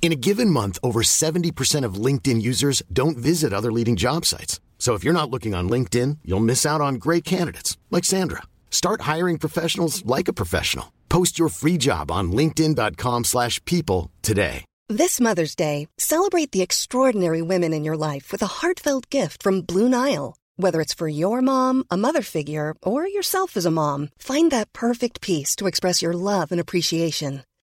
In a given month, over 70% of LinkedIn users don't visit other leading job sites. So if you're not looking on LinkedIn, you'll miss out on great candidates like Sandra. Start hiring professionals like a professional. Post your free job on linkedin.com/people today. This Mother's Day, celebrate the extraordinary women in your life with a heartfelt gift from Blue Nile. Whether it's for your mom, a mother figure, or yourself as a mom, find that perfect piece to express your love and appreciation.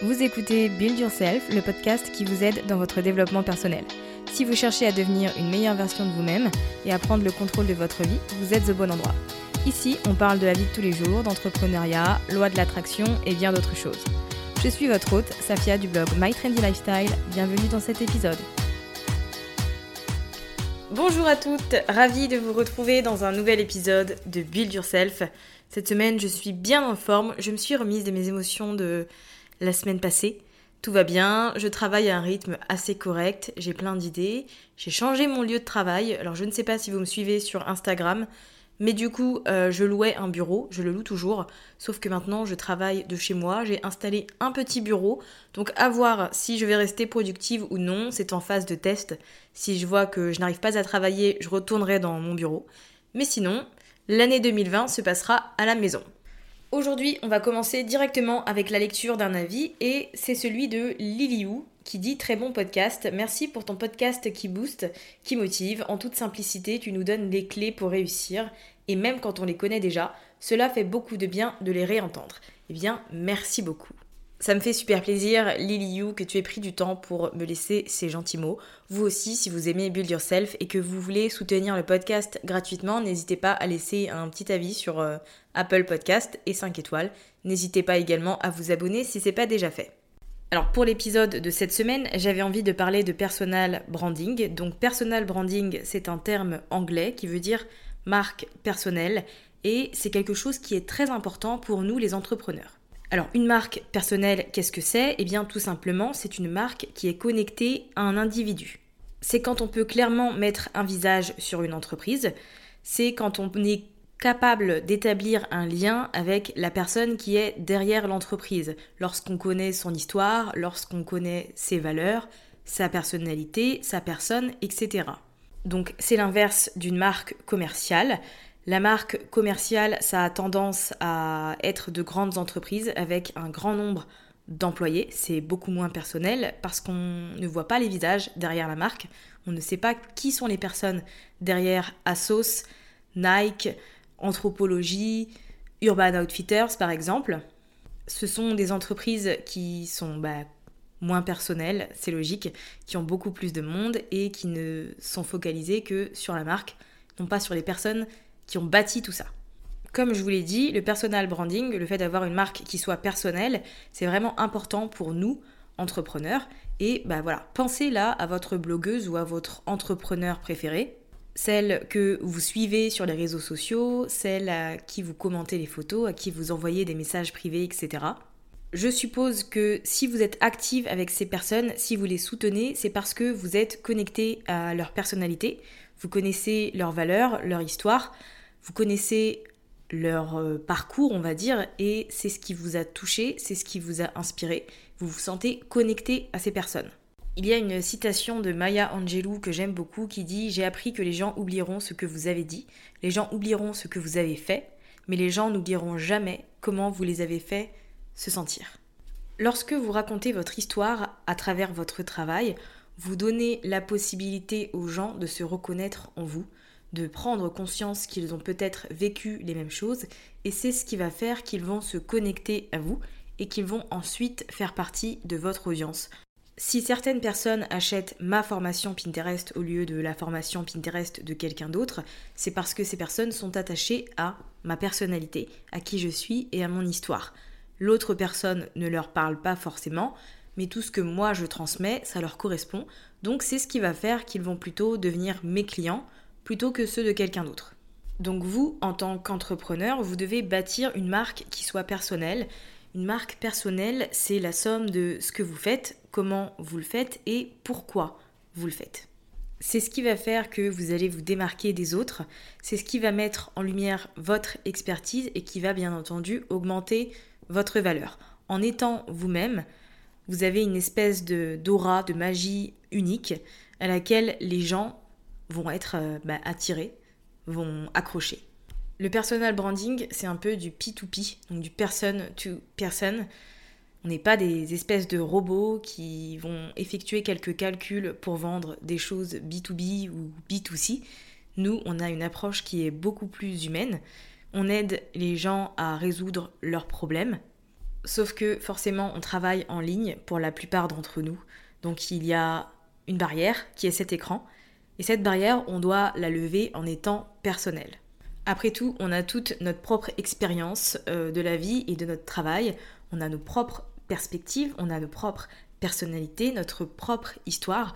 Vous écoutez Build Yourself, le podcast qui vous aide dans votre développement personnel. Si vous cherchez à devenir une meilleure version de vous-même et à prendre le contrôle de votre vie, vous êtes au bon endroit. Ici, on parle de la vie de tous les jours, d'entrepreneuriat, loi de l'attraction et bien d'autres choses. Je suis votre hôte, Safia du blog My Trendy Lifestyle. Bienvenue dans cet épisode. Bonjour à toutes, ravie de vous retrouver dans un nouvel épisode de Build Yourself. Cette semaine, je suis bien en forme. Je me suis remise de mes émotions de la semaine passée. Tout va bien, je travaille à un rythme assez correct, j'ai plein d'idées, j'ai changé mon lieu de travail, alors je ne sais pas si vous me suivez sur Instagram, mais du coup euh, je louais un bureau, je le loue toujours, sauf que maintenant je travaille de chez moi, j'ai installé un petit bureau, donc à voir si je vais rester productive ou non, c'est en phase de test, si je vois que je n'arrive pas à travailler, je retournerai dans mon bureau, mais sinon, l'année 2020 se passera à la maison. Aujourd'hui, on va commencer directement avec la lecture d'un avis et c'est celui de Liliou qui dit très bon podcast. Merci pour ton podcast qui booste, qui motive. En toute simplicité, tu nous donnes les clés pour réussir et même quand on les connaît déjà, cela fait beaucoup de bien de les réentendre. Eh bien, merci beaucoup. Ça me fait super plaisir, Lily You, que tu aies pris du temps pour me laisser ces gentils mots. Vous aussi, si vous aimez Build Yourself et que vous voulez soutenir le podcast gratuitement, n'hésitez pas à laisser un petit avis sur euh, Apple Podcast et 5 étoiles. N'hésitez pas également à vous abonner si c'est pas déjà fait. Alors pour l'épisode de cette semaine, j'avais envie de parler de personal branding. Donc personal branding, c'est un terme anglais qui veut dire marque personnelle et c'est quelque chose qui est très important pour nous les entrepreneurs. Alors une marque personnelle, qu'est-ce que c'est? Eh bien tout simplement, c'est une marque qui est connectée à un individu. C'est quand on peut clairement mettre un visage sur une entreprise, c'est quand on est capable d'établir un lien avec la personne qui est derrière l'entreprise, lorsqu'on connaît son histoire, lorsqu'on connaît ses valeurs, sa personnalité, sa personne, etc. Donc c'est l'inverse d'une marque commerciale. La marque commerciale, ça a tendance à être de grandes entreprises avec un grand nombre d'employés. C'est beaucoup moins personnel parce qu'on ne voit pas les visages derrière la marque. On ne sait pas qui sont les personnes derrière Asos, Nike, Anthropologie, Urban Outfitters par exemple. Ce sont des entreprises qui sont bah, moins personnelles, c'est logique, qui ont beaucoup plus de monde et qui ne sont focalisées que sur la marque, non pas sur les personnes qui ont bâti tout ça. Comme je vous l'ai dit, le personal branding, le fait d'avoir une marque qui soit personnelle, c'est vraiment important pour nous, entrepreneurs. Et bah voilà, pensez là à votre blogueuse ou à votre entrepreneur préféré, celle que vous suivez sur les réseaux sociaux, celle à qui vous commentez les photos, à qui vous envoyez des messages privés, etc. Je suppose que si vous êtes active avec ces personnes, si vous les soutenez, c'est parce que vous êtes connecté à leur personnalité, vous connaissez leurs valeurs, leur histoire, vous connaissez leur euh, parcours, on va dire, et c'est ce qui vous a touché, c'est ce qui vous a inspiré. Vous vous sentez connecté à ces personnes. Il y a une citation de Maya Angelou que j'aime beaucoup qui dit J'ai appris que les gens oublieront ce que vous avez dit, les gens oublieront ce que vous avez fait, mais les gens n'oublieront jamais comment vous les avez fait se sentir. Lorsque vous racontez votre histoire à travers votre travail, vous donnez la possibilité aux gens de se reconnaître en vous, de prendre conscience qu'ils ont peut-être vécu les mêmes choses et c'est ce qui va faire qu'ils vont se connecter à vous et qu'ils vont ensuite faire partie de votre audience. Si certaines personnes achètent ma formation Pinterest au lieu de la formation Pinterest de quelqu'un d'autre, c'est parce que ces personnes sont attachées à ma personnalité, à qui je suis et à mon histoire. L'autre personne ne leur parle pas forcément, mais tout ce que moi je transmets, ça leur correspond. Donc c'est ce qui va faire qu'ils vont plutôt devenir mes clients plutôt que ceux de quelqu'un d'autre. Donc vous, en tant qu'entrepreneur, vous devez bâtir une marque qui soit personnelle. Une marque personnelle, c'est la somme de ce que vous faites, comment vous le faites et pourquoi vous le faites. C'est ce qui va faire que vous allez vous démarquer des autres, c'est ce qui va mettre en lumière votre expertise et qui va bien entendu augmenter votre valeur. En étant vous-même, vous avez une espèce de d'aura, de magie unique à laquelle les gens vont être euh, bah, attirés, vont accrocher. Le personal branding, c'est un peu du P2P, donc du person to person. On n'est pas des espèces de robots qui vont effectuer quelques calculs pour vendre des choses B2B ou B2C. Nous, on a une approche qui est beaucoup plus humaine. On aide les gens à résoudre leurs problèmes, Sauf que forcément, on travaille en ligne pour la plupart d'entre nous. Donc il y a une barrière qui est cet écran. Et cette barrière, on doit la lever en étant personnel. Après tout, on a toute notre propre expérience euh, de la vie et de notre travail. On a nos propres perspectives, on a nos propres personnalités, notre propre histoire.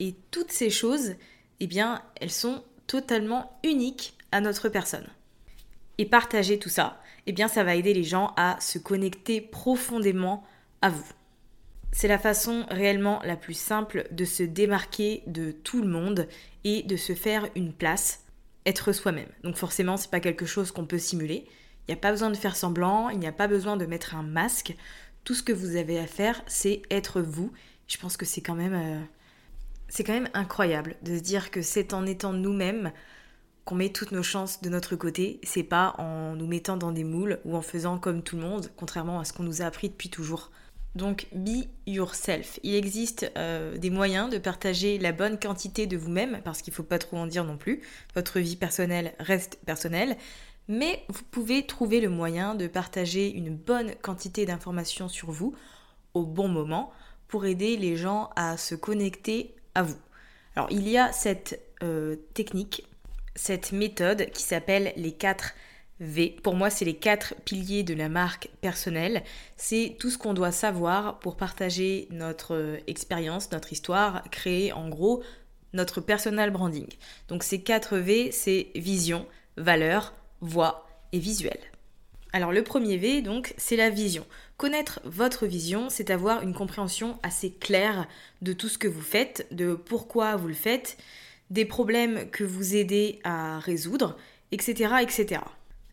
Et toutes ces choses, eh bien, elles sont totalement uniques à notre personne. Et partager tout ça, eh bien ça va aider les gens à se connecter profondément à vous. C'est la façon réellement la plus simple de se démarquer de tout le monde et de se faire une place, être soi-même. Donc forcément, c'est pas quelque chose qu'on peut simuler. Il n'y a pas besoin de faire semblant, il n'y a pas besoin de mettre un masque. Tout ce que vous avez à faire, c'est être vous. Je pense que c'est quand même euh, c'est quand même incroyable de se dire que c'est en étant nous-mêmes qu'on met toutes nos chances de notre côté, c'est pas en nous mettant dans des moules ou en faisant comme tout le monde, contrairement à ce qu'on nous a appris depuis toujours. Donc, be yourself. Il existe euh, des moyens de partager la bonne quantité de vous-même, parce qu'il ne faut pas trop en dire non plus. Votre vie personnelle reste personnelle. Mais vous pouvez trouver le moyen de partager une bonne quantité d'informations sur vous au bon moment pour aider les gens à se connecter à vous. Alors, il y a cette euh, technique cette méthode qui s'appelle les 4 V. Pour moi, c'est les quatre piliers de la marque personnelle. C'est tout ce qu'on doit savoir pour partager notre euh, expérience, notre histoire, créer en gros notre personal branding. Donc ces 4 V, c'est vision, valeur, voix et visuel. Alors le premier V, donc, c'est la vision. Connaître votre vision, c'est avoir une compréhension assez claire de tout ce que vous faites, de pourquoi vous le faites, des problèmes que vous aidez à résoudre, etc. etc.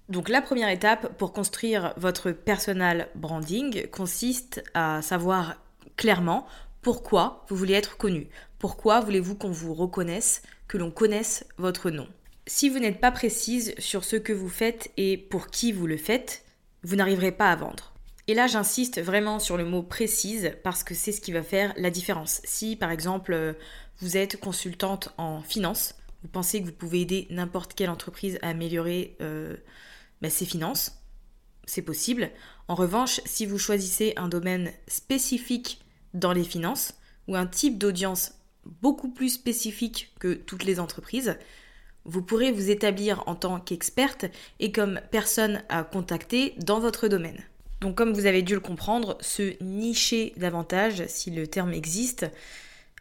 Donc la première étape pour construire votre personal branding consiste à savoir clairement pourquoi vous voulez être connu, pourquoi voulez-vous qu'on vous reconnaisse, que l'on connaisse votre nom? Si vous n'êtes pas précise sur ce que vous faites et pour qui vous le faites, vous n'arriverez pas à vendre. Et là, j'insiste vraiment sur le mot précise parce que c'est ce qui va faire la différence. Si par exemple vous êtes consultante en finance, vous pensez que vous pouvez aider n'importe quelle entreprise à améliorer euh, bah, ses finances, c'est possible. En revanche, si vous choisissez un domaine spécifique dans les finances ou un type d'audience beaucoup plus spécifique que toutes les entreprises, vous pourrez vous établir en tant qu'experte et comme personne à contacter dans votre domaine. Donc comme vous avez dû le comprendre, se nicher davantage, si le terme existe,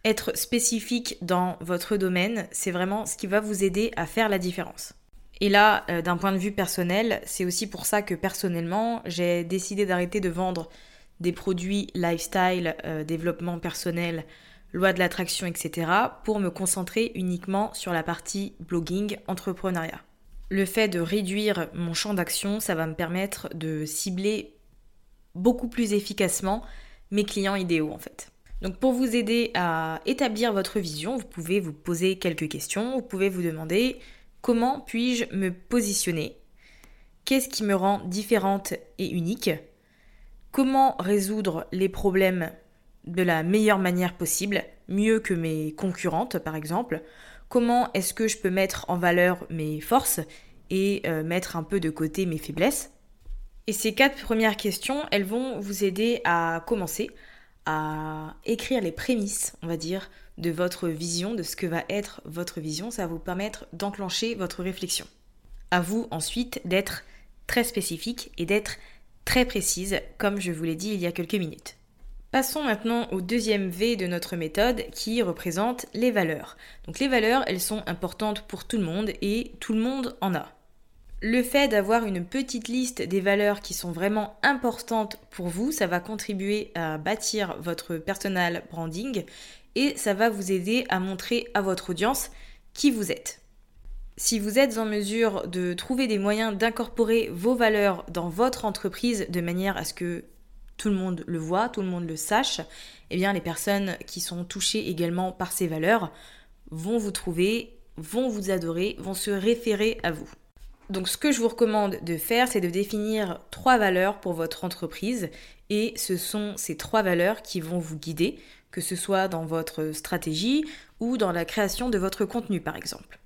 être spécifique dans votre domaine, c'est vraiment ce qui va vous aider à faire la différence. Et là, euh, d'un point de vue personnel, c'est aussi pour ça que personnellement, j'ai décidé d'arrêter de vendre des produits lifestyle, euh, développement personnel, loi de l'attraction, etc., pour me concentrer uniquement sur la partie blogging, entrepreneuriat. Le fait de réduire mon champ d'action, ça va me permettre de cibler beaucoup plus efficacement mes clients idéaux en fait. Donc pour vous aider à établir votre vision, vous pouvez vous poser quelques questions, vous pouvez vous demander comment puis-je me positionner? Qu'est-ce qui me rend différente et unique? Comment résoudre les problèmes de la meilleure manière possible, mieux que mes concurrentes par exemple? Comment est-ce que je peux mettre en valeur mes forces et euh, mettre un peu de côté mes faiblesses? Et ces quatre premières questions, elles vont vous aider à commencer à écrire les prémices, on va dire, de votre vision, de ce que va être votre vision. Ça va vous permettre d'enclencher votre réflexion. À vous ensuite d'être très spécifique et d'être très précise, comme je vous l'ai dit il y a quelques minutes. Passons maintenant au deuxième V de notre méthode qui représente les valeurs. Donc les valeurs, elles sont importantes pour tout le monde et tout le monde en a. Le fait d'avoir une petite liste des valeurs qui sont vraiment importantes pour vous, ça va contribuer à bâtir votre personal branding et ça va vous aider à montrer à votre audience qui vous êtes. Si vous êtes en mesure de trouver des moyens d'incorporer vos valeurs dans votre entreprise de manière à ce que tout le monde le voit, tout le monde le sache, eh bien les personnes qui sont touchées également par ces valeurs vont vous trouver, vont vous adorer, vont se référer à vous. Donc ce que je vous recommande de faire, c'est de définir trois valeurs pour votre entreprise et ce sont ces trois valeurs qui vont vous guider, que ce soit dans votre stratégie ou dans la création de votre contenu par exemple.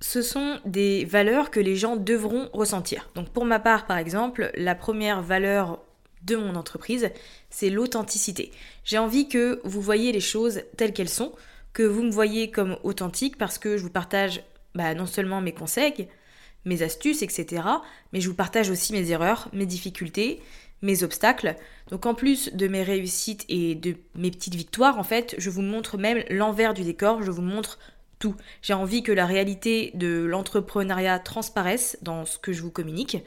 Ce sont des valeurs que les gens devront ressentir. Donc pour ma part par exemple, la première valeur de mon entreprise, c'est l'authenticité. J'ai envie que vous voyez les choses telles qu'elles sont, que vous me voyez comme authentique parce que je vous partage bah, non seulement mes conseils, mes astuces, etc., mais je vous partage aussi mes erreurs, mes difficultés, mes obstacles. Donc en plus de mes réussites et de mes petites victoires, en fait, je vous montre même l'envers du décor, je vous montre j'ai envie que la réalité de l'entrepreneuriat transparaisse dans ce que je vous communique.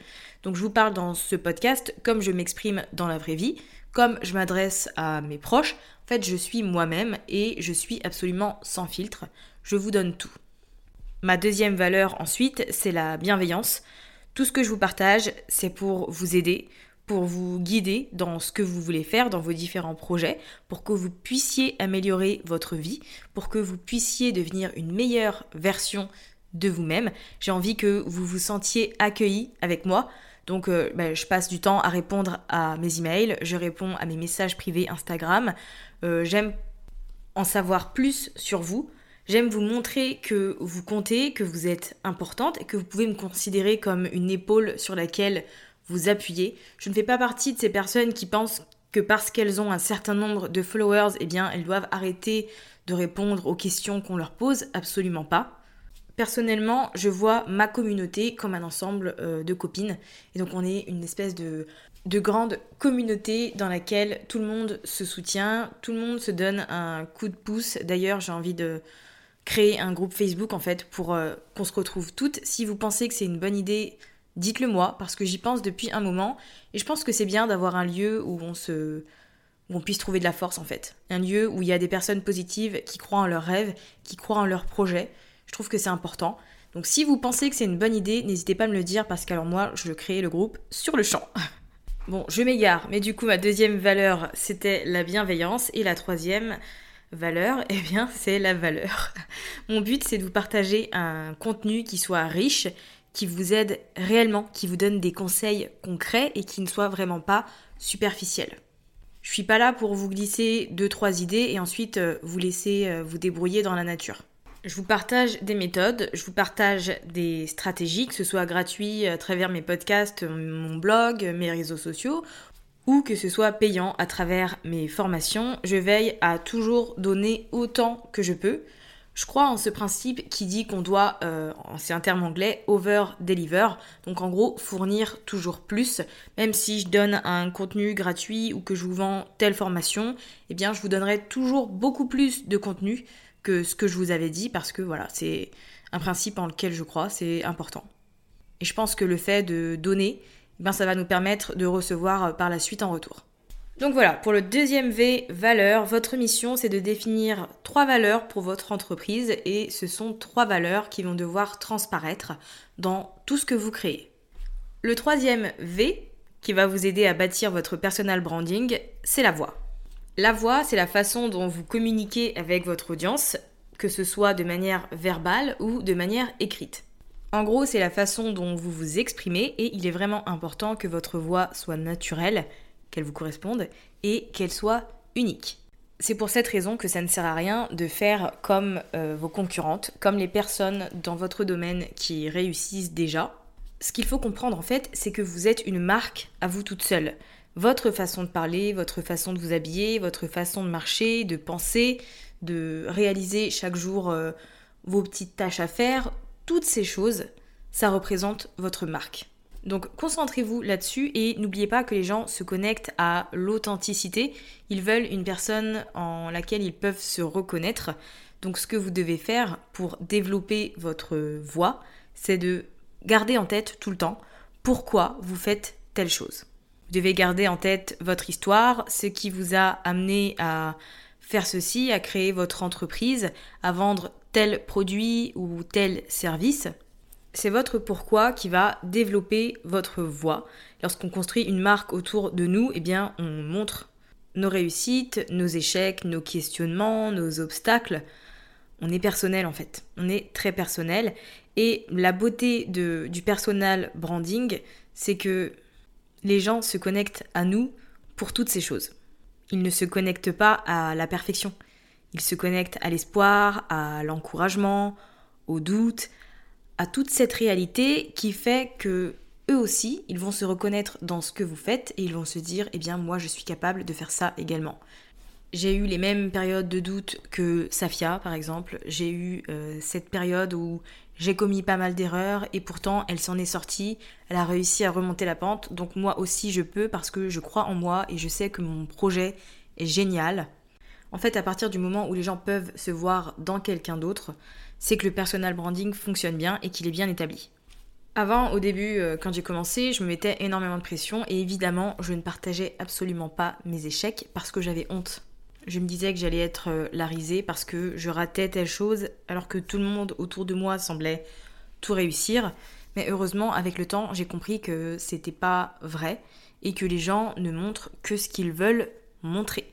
Donc je vous parle dans ce podcast comme je m'exprime dans la vraie vie, comme je m'adresse à mes proches. En fait, je suis moi-même et je suis absolument sans filtre. Je vous donne tout. Ma deuxième valeur ensuite, c'est la bienveillance. Tout ce que je vous partage, c'est pour vous aider, pour vous guider dans ce que vous voulez faire, dans vos différents projets, pour que vous puissiez améliorer votre vie, pour que vous puissiez devenir une meilleure version de vous-même. J'ai envie que vous vous sentiez accueilli avec moi. Donc euh, ben, je passe du temps à répondre à mes emails, je réponds à mes messages privés Instagram. Euh, j'aime en savoir plus sur vous. J'aime vous montrer que vous comptez, que vous êtes importante et que vous pouvez me considérer comme une épaule sur laquelle vous appuyez. Je ne fais pas partie de ces personnes qui pensent que parce qu'elles ont un certain nombre de followers, eh bien, elles doivent arrêter de répondre aux questions qu'on leur pose. Absolument pas. Personnellement, je vois ma communauté comme un ensemble euh, de copines. Et donc, on est une espèce de, de grande communauté dans laquelle tout le monde se soutient, tout le monde se donne un coup de pouce. D'ailleurs, j'ai envie de créer un groupe Facebook en fait pour euh, qu'on se retrouve toutes. Si vous pensez que c'est une bonne idée dites-le moi, parce que j'y pense depuis un moment, et je pense que c'est bien d'avoir un lieu où on se où on puisse trouver de la force en fait. Un lieu où il y a des personnes positives qui croient en leurs rêves, qui croient en leurs projets. Je trouve que c'est important. Donc si vous pensez que c'est une bonne idée, n'hésitez pas à me le dire parce qu'alors moi, je crée le groupe sur le champ. Bon, je m'égare, mais du coup, ma deuxième valeur, c'était la bienveillance. Et la troisième valeur, eh bien, c'est la valeur. Mon but, c'est de vous partager un contenu qui soit riche, qui vous aide réellement, qui vous donne des conseils concrets et qui ne soient vraiment pas superficiels. Je suis pas là pour vous glisser deux trois idées et ensuite euh, vous laisser euh, vous débrouiller dans la nature. Je vous partage des méthodes, je vous partage des stratégies, que ce soit gratuit à travers mes podcasts, mon blog, mes réseaux sociaux, ou que ce soit payant à travers mes formations. Je veille à toujours donner autant que je peux. Je crois en ce principe qui dit qu'on doit, euh, c'est un terme anglais, over deliver, donc en gros fournir toujours plus, même si je donne un contenu gratuit ou que je vous vends telle formation, eh bien je vous donnerai toujours beaucoup plus de contenu que ce que je vous avais dit parce que voilà, c'est un principe en lequel je crois, c'est important. Et je pense que le fait de donner, eh bien ça va nous permettre de recevoir par la suite en retour. Donc voilà, pour le deuxième V, valeur, votre mission c'est de définir trois valeurs pour votre entreprise et ce sont trois valeurs qui vont devoir transparaître dans tout ce que vous créez. Le troisième V, qui va vous aider à bâtir votre personal branding, c'est la voix. La voix, c'est la façon dont vous communiquez avec votre audience, que ce soit de manière verbale ou de manière écrite. En gros, c'est la façon dont vous vous exprimez et il est vraiment important que votre voix soit naturelle qu'elle vous corresponde et qu'elle soit unique. C'est pour cette raison que ça ne sert à rien de faire comme euh, vos concurrentes, comme les personnes dans votre domaine qui réussissent déjà. Ce qu'il faut comprendre en fait, c'est que vous êtes une marque à vous toute seule. Votre façon de parler, votre façon de vous habiller, votre façon de marcher, de penser, de réaliser chaque jour euh, vos petites tâches à faire, toutes ces choses, ça représente votre marque. Donc concentrez-vous là-dessus et n'oubliez pas que les gens se connectent à l'authenticité. Ils veulent une personne en laquelle ils peuvent se reconnaître. Donc ce que vous devez faire pour développer votre voix, c'est de garder en tête tout le temps pourquoi vous faites telle chose. Vous devez garder en tête votre histoire, ce qui vous a amené à faire ceci, à créer votre entreprise, à vendre tel produit ou tel service c'est votre pourquoi qui va développer votre voix. Lorsqu'on construit une marque autour de nous, eh bien, on montre nos réussites, nos échecs, nos questionnements, nos obstacles. On est personnel en fait. On est très personnel. Et la beauté du personal branding, c'est que les gens se connectent à nous pour toutes ces choses. Ils ne se connectent pas à la perfection. Ils se connectent à l'espoir, à l'encouragement, au doute, à toute cette réalité qui fait que eux aussi, ils vont se reconnaître dans ce que vous faites et ils vont se dire eh bien moi je suis capable de faire ça également. J'ai eu les mêmes périodes de doute que Safia par exemple. J'ai eu euh, cette période où j'ai commis pas mal d'erreurs et pourtant elle s'en est sortie, elle a réussi à remonter la pente. Donc moi aussi je peux parce que je crois en moi et je sais que mon projet est génial. En fait, à partir du moment où les gens peuvent se voir dans quelqu'un d'autre, c'est que le personal branding fonctionne bien et qu'il est bien établi. Avant, au début, euh, quand j'ai commencé, je me mettais énormément de pression et évidemment, je ne partageais absolument pas mes échecs parce que j'avais honte. Je me disais que j'allais être euh, la risée parce que je ratais telle chose alors que tout le monde autour de moi semblait tout réussir. Mais heureusement, avec le temps, j'ai compris que c'était pas vrai et que les gens ne montrent que ce qu'ils veulent montrer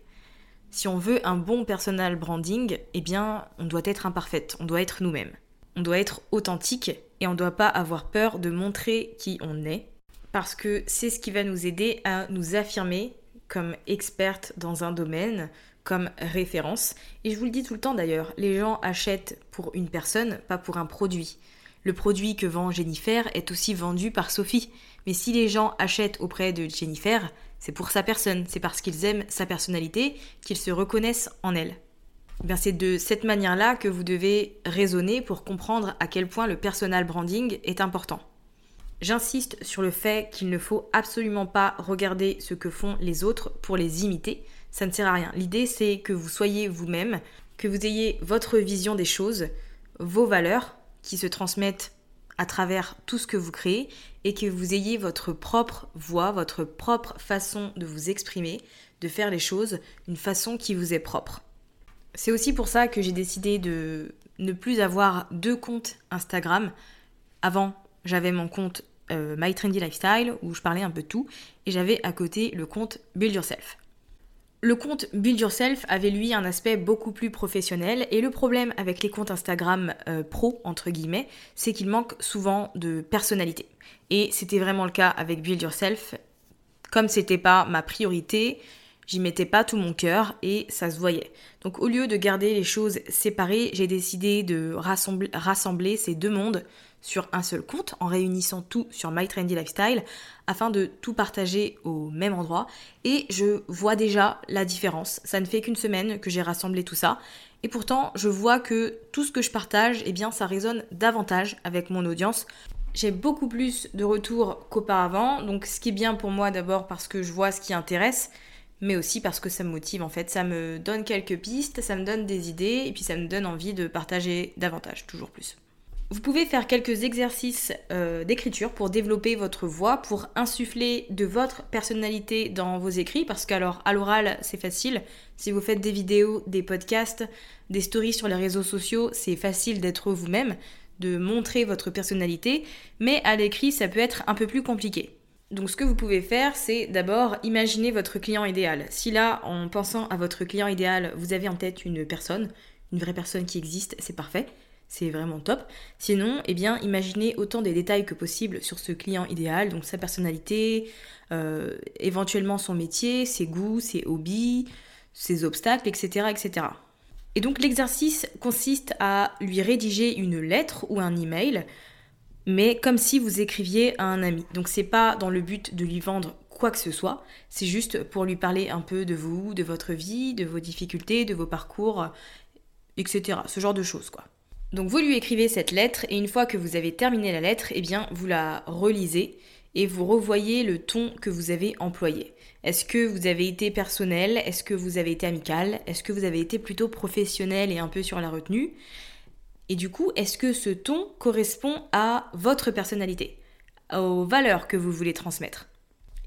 si on veut un bon personal branding, eh bien, on doit être imparfaite, on doit être nous-mêmes. On doit être authentique et on ne doit pas avoir peur de montrer qui on est parce que c'est ce qui va nous aider à nous affirmer comme experte dans un domaine, comme référence. Et je vous le dis tout le temps d'ailleurs, les gens achètent pour une personne, pas pour un produit. Le produit que vend Jennifer est aussi vendu par Sophie. Mais si les gens achètent auprès de Jennifer, c'est pour sa personne, c'est parce qu'ils aiment sa personnalité qu'ils se reconnaissent en elle. Eh c'est de cette manière-là que vous devez raisonner pour comprendre à quel point le personal branding est important. J'insiste sur le fait qu'il ne faut absolument pas regarder ce que font les autres pour les imiter, ça ne sert à rien. L'idée c'est que vous soyez vous-même, que vous ayez votre vision des choses, vos valeurs qui se transmettent à travers tout ce que vous créez et que vous ayez votre propre voix, votre propre façon de vous exprimer, de faire les choses, une façon qui vous est propre. C'est aussi pour ça que j'ai décidé de ne plus avoir deux comptes Instagram. Avant, j'avais mon compte euh, My Trendy Lifestyle où je parlais un peu de tout et j'avais à côté le compte Build Yourself. Le compte Build Yourself avait lui un aspect beaucoup plus professionnel et le problème avec les comptes Instagram euh, pro entre guillemets, c'est qu'il manque souvent de personnalité. Et c'était vraiment le cas avec Build Yourself. Comme c'était pas ma priorité, j'y mettais pas tout mon cœur et ça se voyait. Donc au lieu de garder les choses séparées, j'ai décidé de rassembler, rassembler ces deux mondes sur un seul compte en réunissant tout sur My Trendy Lifestyle afin de tout partager au même endroit et je vois déjà la différence. Ça ne fait qu'une semaine que j'ai rassemblé tout ça et pourtant je vois que tout ce que je partage, eh bien ça résonne davantage avec mon audience. J'ai beaucoup plus de retours qu'auparavant, donc ce qui est bien pour moi d'abord parce que je vois ce qui intéresse, mais aussi parce que ça me motive en fait. Ça me donne quelques pistes, ça me donne des idées et puis ça me donne envie de partager davantage, toujours plus. Vous pouvez faire quelques exercices euh, d'écriture pour développer votre voix, pour insuffler de votre personnalité dans vos écrits, parce qu'alors à l'oral c'est facile, si vous faites des vidéos, des podcasts, des stories sur les réseaux sociaux, c'est facile d'être vous-même, de montrer votre personnalité, mais à l'écrit ça peut être un peu plus compliqué. Donc ce que vous pouvez faire, c'est d'abord imaginer votre client idéal. Si là, en pensant à votre client idéal, vous avez en tête une personne, une vraie personne qui existe, c'est parfait c'est vraiment top. Sinon, eh bien, imaginez autant des détails que possible sur ce client idéal, donc sa personnalité, euh, éventuellement son métier, ses goûts, ses hobbies, ses obstacles, etc. etc. Et donc l'exercice consiste à lui rédiger une lettre ou un email, mais comme si vous écriviez à un ami. Donc c'est pas dans le but de lui vendre quoi que ce soit, c'est juste pour lui parler un peu de vous, de votre vie, de vos difficultés, de vos parcours, etc. Ce genre de choses quoi. Donc vous lui écrivez cette lettre et une fois que vous avez terminé la lettre, eh bien vous la relisez et vous revoyez le ton que vous avez employé. Est-ce que vous avez été personnel? Est-ce que vous avez été amical? Est-ce que vous avez été plutôt professionnel et un peu sur la retenue? Et du coup, est-ce que ce ton correspond à votre personnalité? Aux valeurs que vous voulez transmettre?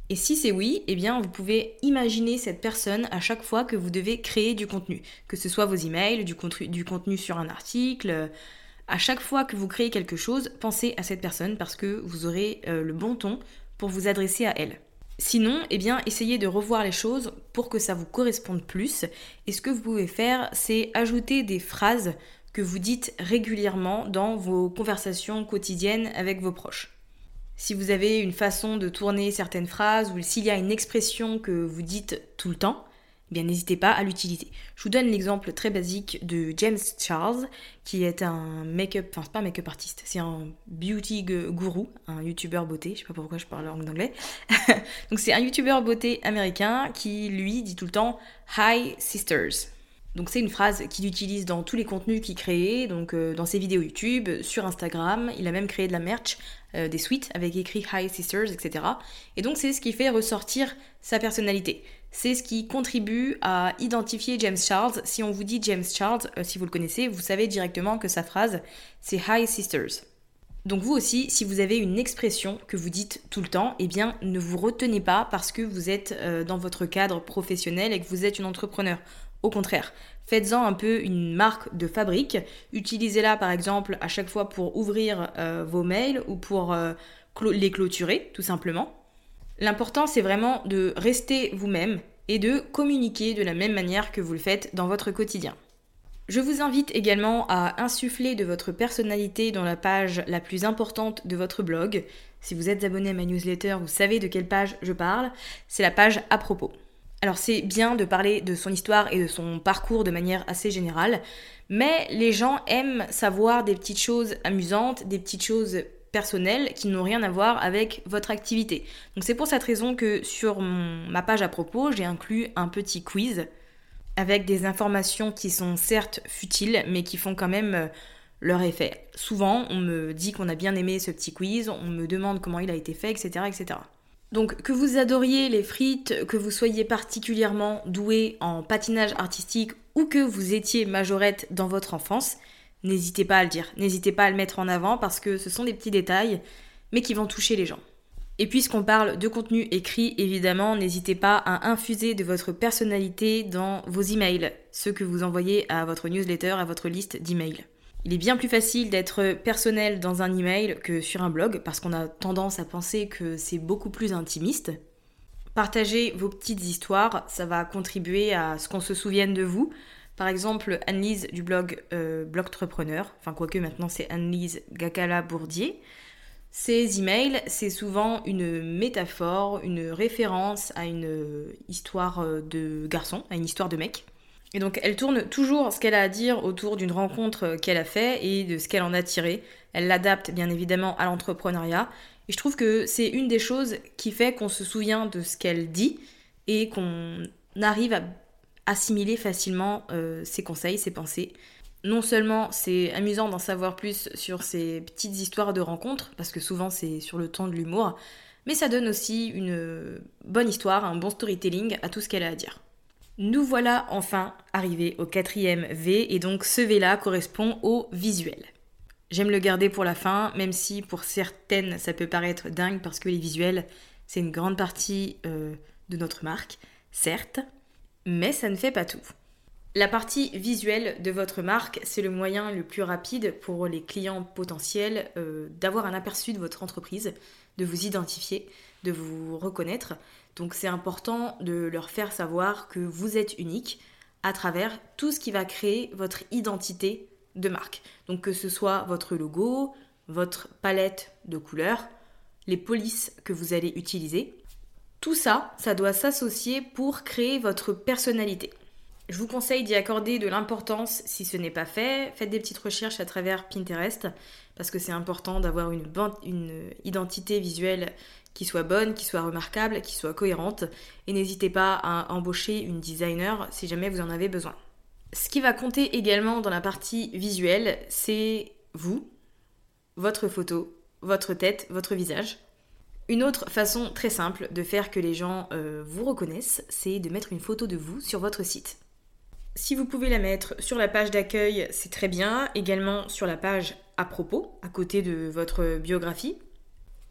Et si c'est oui, eh bien vous pouvez imaginer cette personne à chaque fois que vous devez créer du contenu, que ce soit vos emails, du contenu, sur un article. À chaque fois que vous créez quelque chose, pensez à cette personne parce que vous aurez euh, le bon ton pour vous adresser à elle. Sinon, eh bien, essayez de revoir les choses pour que ça vous corresponde plus. Et ce que vous pouvez faire, c'est ajouter des phrases que vous dites régulièrement dans vos conversations quotidiennes avec vos proches. Si vous avez une façon de tourner certaines phrases ou s'il y a une expression que vous dites tout le temps, eh bien n'hésitez pas à l'utiliser. Je vous donne l'exemple très basique de James Charles, qui est un make-up, enfin c'est pas un make-up artiste, c'est un beauty guru, un youtubeur beauté, je sais pas pourquoi je parle en anglais. Donc c'est un youtubeur beauté américain qui lui dit tout le temps Hi sisters. Donc c'est une phrase qu'il utilise dans tous les contenus qu'il crée, donc euh, dans ses vidéos YouTube, sur Instagram, il a même créé de la merch, euh, des suites avec écrit Hi Sisters, etc. Et donc c'est ce qui fait ressortir sa personnalité. C'est ce qui contribue à identifier James Charles. Si on vous dit James Charles, euh, si vous le connaissez, vous savez directement que sa phrase c'est Hi Sisters. Donc vous aussi, si vous avez une expression que vous dites tout le temps, eh bien ne vous retenez pas parce que vous êtes dans votre cadre professionnel et que vous êtes une entrepreneur. Au contraire, faites-en un peu une marque de fabrique. Utilisez-la par exemple à chaque fois pour ouvrir euh, vos mails ou pour euh, les clôturer, tout simplement. L'important, c'est vraiment de rester vous-même et de communiquer de la même manière que vous le faites dans votre quotidien. Je vous invite également à insuffler de votre personnalité dans la page la plus importante de votre blog. Si vous êtes abonné à ma newsletter, vous savez de quelle page je parle. C'est la page à propos. Alors c'est bien de parler de son histoire et de son parcours de manière assez générale, mais les gens aiment savoir des petites choses amusantes, des petites choses personnelles qui n'ont rien à voir avec votre activité. Donc c'est pour cette raison que sur ma page à propos, j'ai inclus un petit quiz avec des informations qui sont certes futiles, mais qui font quand même euh, leur effet. Souvent, on me dit qu'on a bien aimé ce petit quiz, on me demande comment il a été fait, etc. etc. Donc que vous adoriez les frites, que vous soyez particulièrement doué en patinage artistique ou que vous étiez majorette dans votre enfance, n'hésitez pas à le dire, n'hésitez pas à le mettre en avant parce que ce sont des petits détails mais qui vont toucher les gens. Et puisqu'on parle de contenu écrit, évidemment, n'hésitez pas à infuser de votre personnalité dans vos emails, ceux que vous envoyez à votre newsletter, à votre liste d'emails. Il est bien plus facile d'être personnel dans un email que sur un blog parce qu'on a tendance à penser que c'est beaucoup plus intimiste. Partagez vos petites histoires, ça va contribuer à ce qu'on se souvienne de vous. Par exemple, Annelise du blog euh, Blogtrepreneur, enfin quoique maintenant c'est Annelise Gakala-Bourdier. Ces emails, c'est souvent une métaphore, une référence à une histoire de garçon, à une histoire de mec. Et donc elle tourne toujours ce qu'elle a à dire autour d'une rencontre qu'elle a fait et de ce qu'elle en a tiré. Elle l'adapte bien évidemment à l'entrepreneuriat. Et je trouve que c'est une des choses qui fait qu'on se souvient de ce qu'elle dit et qu'on arrive à assimiler facilement euh, ses conseils, ses pensées. Non seulement c'est amusant d'en savoir plus sur ces petites histoires de rencontres, parce que souvent c'est sur le ton de l'humour, mais ça donne aussi une bonne histoire, un bon storytelling à tout ce qu'elle a à dire. Nous voilà enfin arrivés au quatrième V et donc ce V-là correspond au visuel. J'aime le garder pour la fin, même si pour certaines ça peut paraître dingue parce que les visuels c'est une grande partie euh, de notre marque, certes, mais ça ne fait pas tout. La partie visuelle de votre marque, c'est le moyen le plus rapide pour les clients potentiels euh, d'avoir un aperçu de votre entreprise, de vous identifier, de vous reconnaître. Donc c'est important de leur faire savoir que vous êtes unique à travers tout ce qui va créer votre identité de marque. Donc que ce soit votre logo, votre palette de couleurs, les polices que vous allez utiliser. Tout ça, ça doit s'associer pour créer votre personnalité. Je vous conseille d'y accorder de l'importance si ce n'est pas fait. Faites des petites recherches à travers Pinterest parce que c'est important d'avoir une, identité visuelle qui soit bonne, qui soit remarquable, qui soit cohérente. Et n'hésitez pas à embaucher une designer si jamais vous en avez besoin. Ce qui va compter également dans la partie visuelle, c'est vous, votre photo, votre tête, votre visage. Une autre façon très simple de faire que les gens euh, vous reconnaissent, c'est de mettre une photo de vous sur votre site. Si vous pouvez la mettre sur la page d'accueil, c'est très bien. Également sur la page à propos, à côté de votre biographie.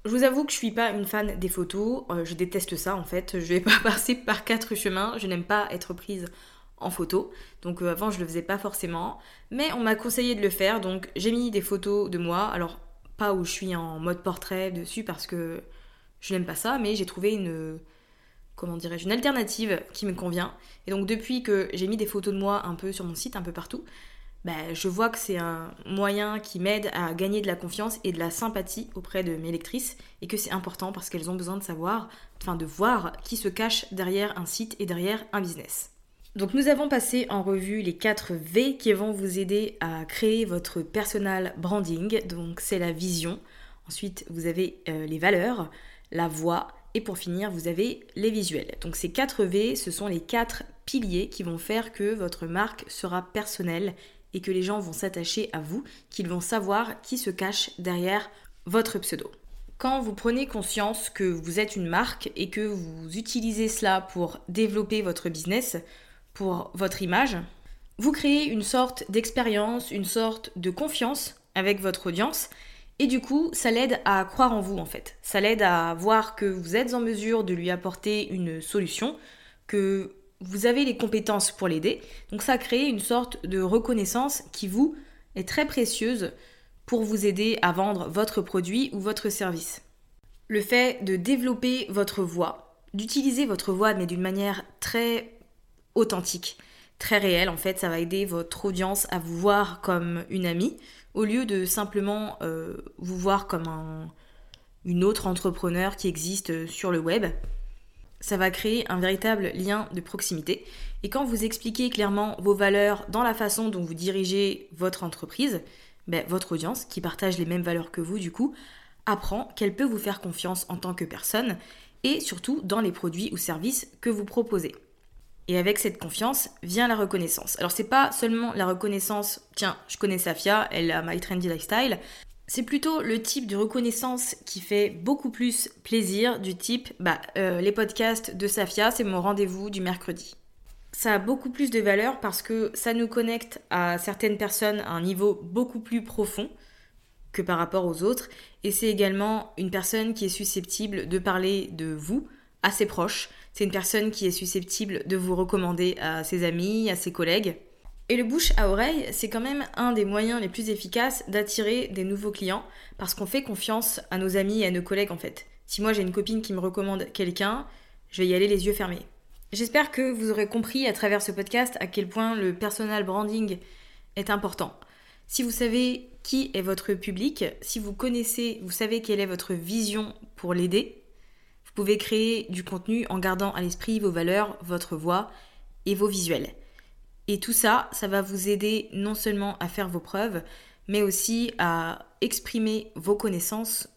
Je vous avoue que je suis pas une fan des photos, euh, je déteste ça en fait. Je vais pas passer par quatre chemins, je n'aime pas être prise en photo. Donc euh, avant je le faisais pas forcément, mais on m'a conseillé de le faire, donc j'ai mis des photos de moi. Alors pas où je suis en mode portrait dessus parce que je n'aime pas ça, mais j'ai trouvé une comment dirais-je une alternative qui me convient. Et donc depuis que j'ai mis des photos de moi un peu sur mon site, un peu partout, bah, je vois que c'est un moyen qui m'aide à gagner de la confiance et de la sympathie auprès de mes lectrices et que c'est important parce qu'elles ont besoin de savoir, enfin de voir qui se cache derrière un site et derrière un business. Donc nous avons passé en revue les 4 V qui vont vous aider à créer votre personal branding. Donc c'est la vision. Ensuite vous avez euh, les valeurs, la voix et pour finir vous avez les visuels. Donc ces 4 V ce sont les 4 piliers qui vont faire que votre marque sera personnelle et que les gens vont s'attacher à vous, qu'ils vont savoir qui se cache derrière votre pseudo. Quand vous prenez conscience que vous êtes une marque et que vous utilisez cela pour développer votre business, pour votre image, vous créez une sorte d'expérience, une sorte de confiance avec votre audience et du coup, ça l'aide à croire en vous en fait. Ça l'aide à voir que vous êtes en mesure de lui apporter une solution, que vous avez les compétences pour l'aider. Donc ça crée une sorte de reconnaissance qui vous est très précieuse pour vous aider à vendre votre produit ou votre service. Le fait de développer votre voix, d'utiliser votre voix mais d'une manière très authentique, très réel. En fait, ça va aider votre audience à vous voir comme une amie au lieu de simplement euh, vous voir comme un, une autre entrepreneur qui existe sur le web. Ça va créer un véritable lien de proximité. Et quand vous expliquez clairement vos valeurs dans la façon dont vous dirigez votre entreprise, ben, votre audience, qui partage les mêmes valeurs que vous du coup, apprend qu'elle peut vous faire confiance en tant que personne et surtout dans les produits ou services que vous proposez. Et avec cette confiance vient la reconnaissance. Alors c'est pas seulement la reconnaissance, tiens, je connais Safia, elle a My Trendy Lifestyle. C'est plutôt le type de reconnaissance qui fait beaucoup plus plaisir, du type, bah, euh, les podcasts de Safia, c'est mon rendez-vous du mercredi. Ça a beaucoup plus de valeur parce que ça nous connecte à certaines personnes à un niveau beaucoup plus profond que par rapport aux autres. Et c'est également une personne qui est susceptible de parler de vous à ses proches, c'est une personne qui est susceptible de vous recommander à ses amis, à ses collègues. Et le bouche à oreille, c'est quand même un des moyens les plus efficaces d'attirer des nouveaux clients parce qu'on fait confiance à nos amis et à nos collègues en fait. Si moi j'ai une copine qui me recommande quelqu'un, je vais y aller les yeux fermés. J'espère que vous aurez compris à travers ce podcast à quel point le personal branding est important. Si vous savez qui est votre public, si vous connaissez, vous savez quelle est votre vision pour l'aider, pouvez créer du contenu en gardant à l'esprit vos valeurs, votre voix et vos visuels. Et tout ça, ça va vous aider non seulement à faire vos preuves, mais aussi à exprimer vos connaissances,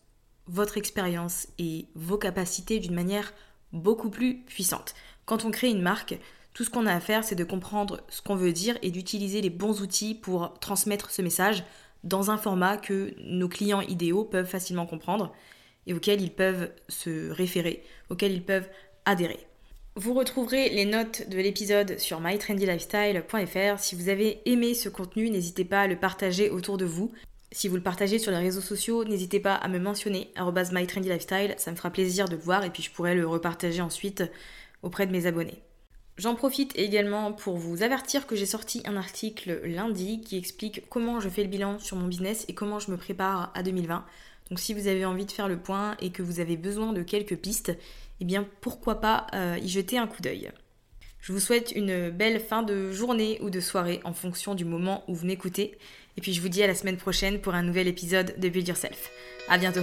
votre expérience et vos capacités d'une manière beaucoup plus puissante. Quand on crée une marque, tout ce qu'on a à faire, c'est de comprendre ce qu'on veut dire et d'utiliser les bons outils pour transmettre ce message dans un format que nos clients idéaux peuvent facilement comprendre et auxquels ils peuvent se référer, auxquels ils peuvent adhérer. Vous retrouverez les notes de l'épisode sur mytrendylifestyle.fr. Si vous avez aimé ce contenu, n'hésitez pas à le partager autour de vous. Si vous le partagez sur les réseaux sociaux, n'hésitez pas à me mentionner mytrendylifestyle, ça me fera plaisir de le voir et puis je pourrai le repartager ensuite auprès de mes abonnés. J'en profite également pour vous avertir que j'ai sorti un article lundi qui explique comment je fais le bilan sur mon business et comment je me prépare à 2020. Donc si vous avez envie de faire le point et que vous avez besoin de quelques pistes, eh bien pourquoi pas euh, y jeter un coup d'œil. Je vous souhaite une belle fin de journée ou de soirée en fonction du moment où vous m'écoutez. Et puis je vous dis à la semaine prochaine pour un nouvel épisode de Build Yourself. À bientôt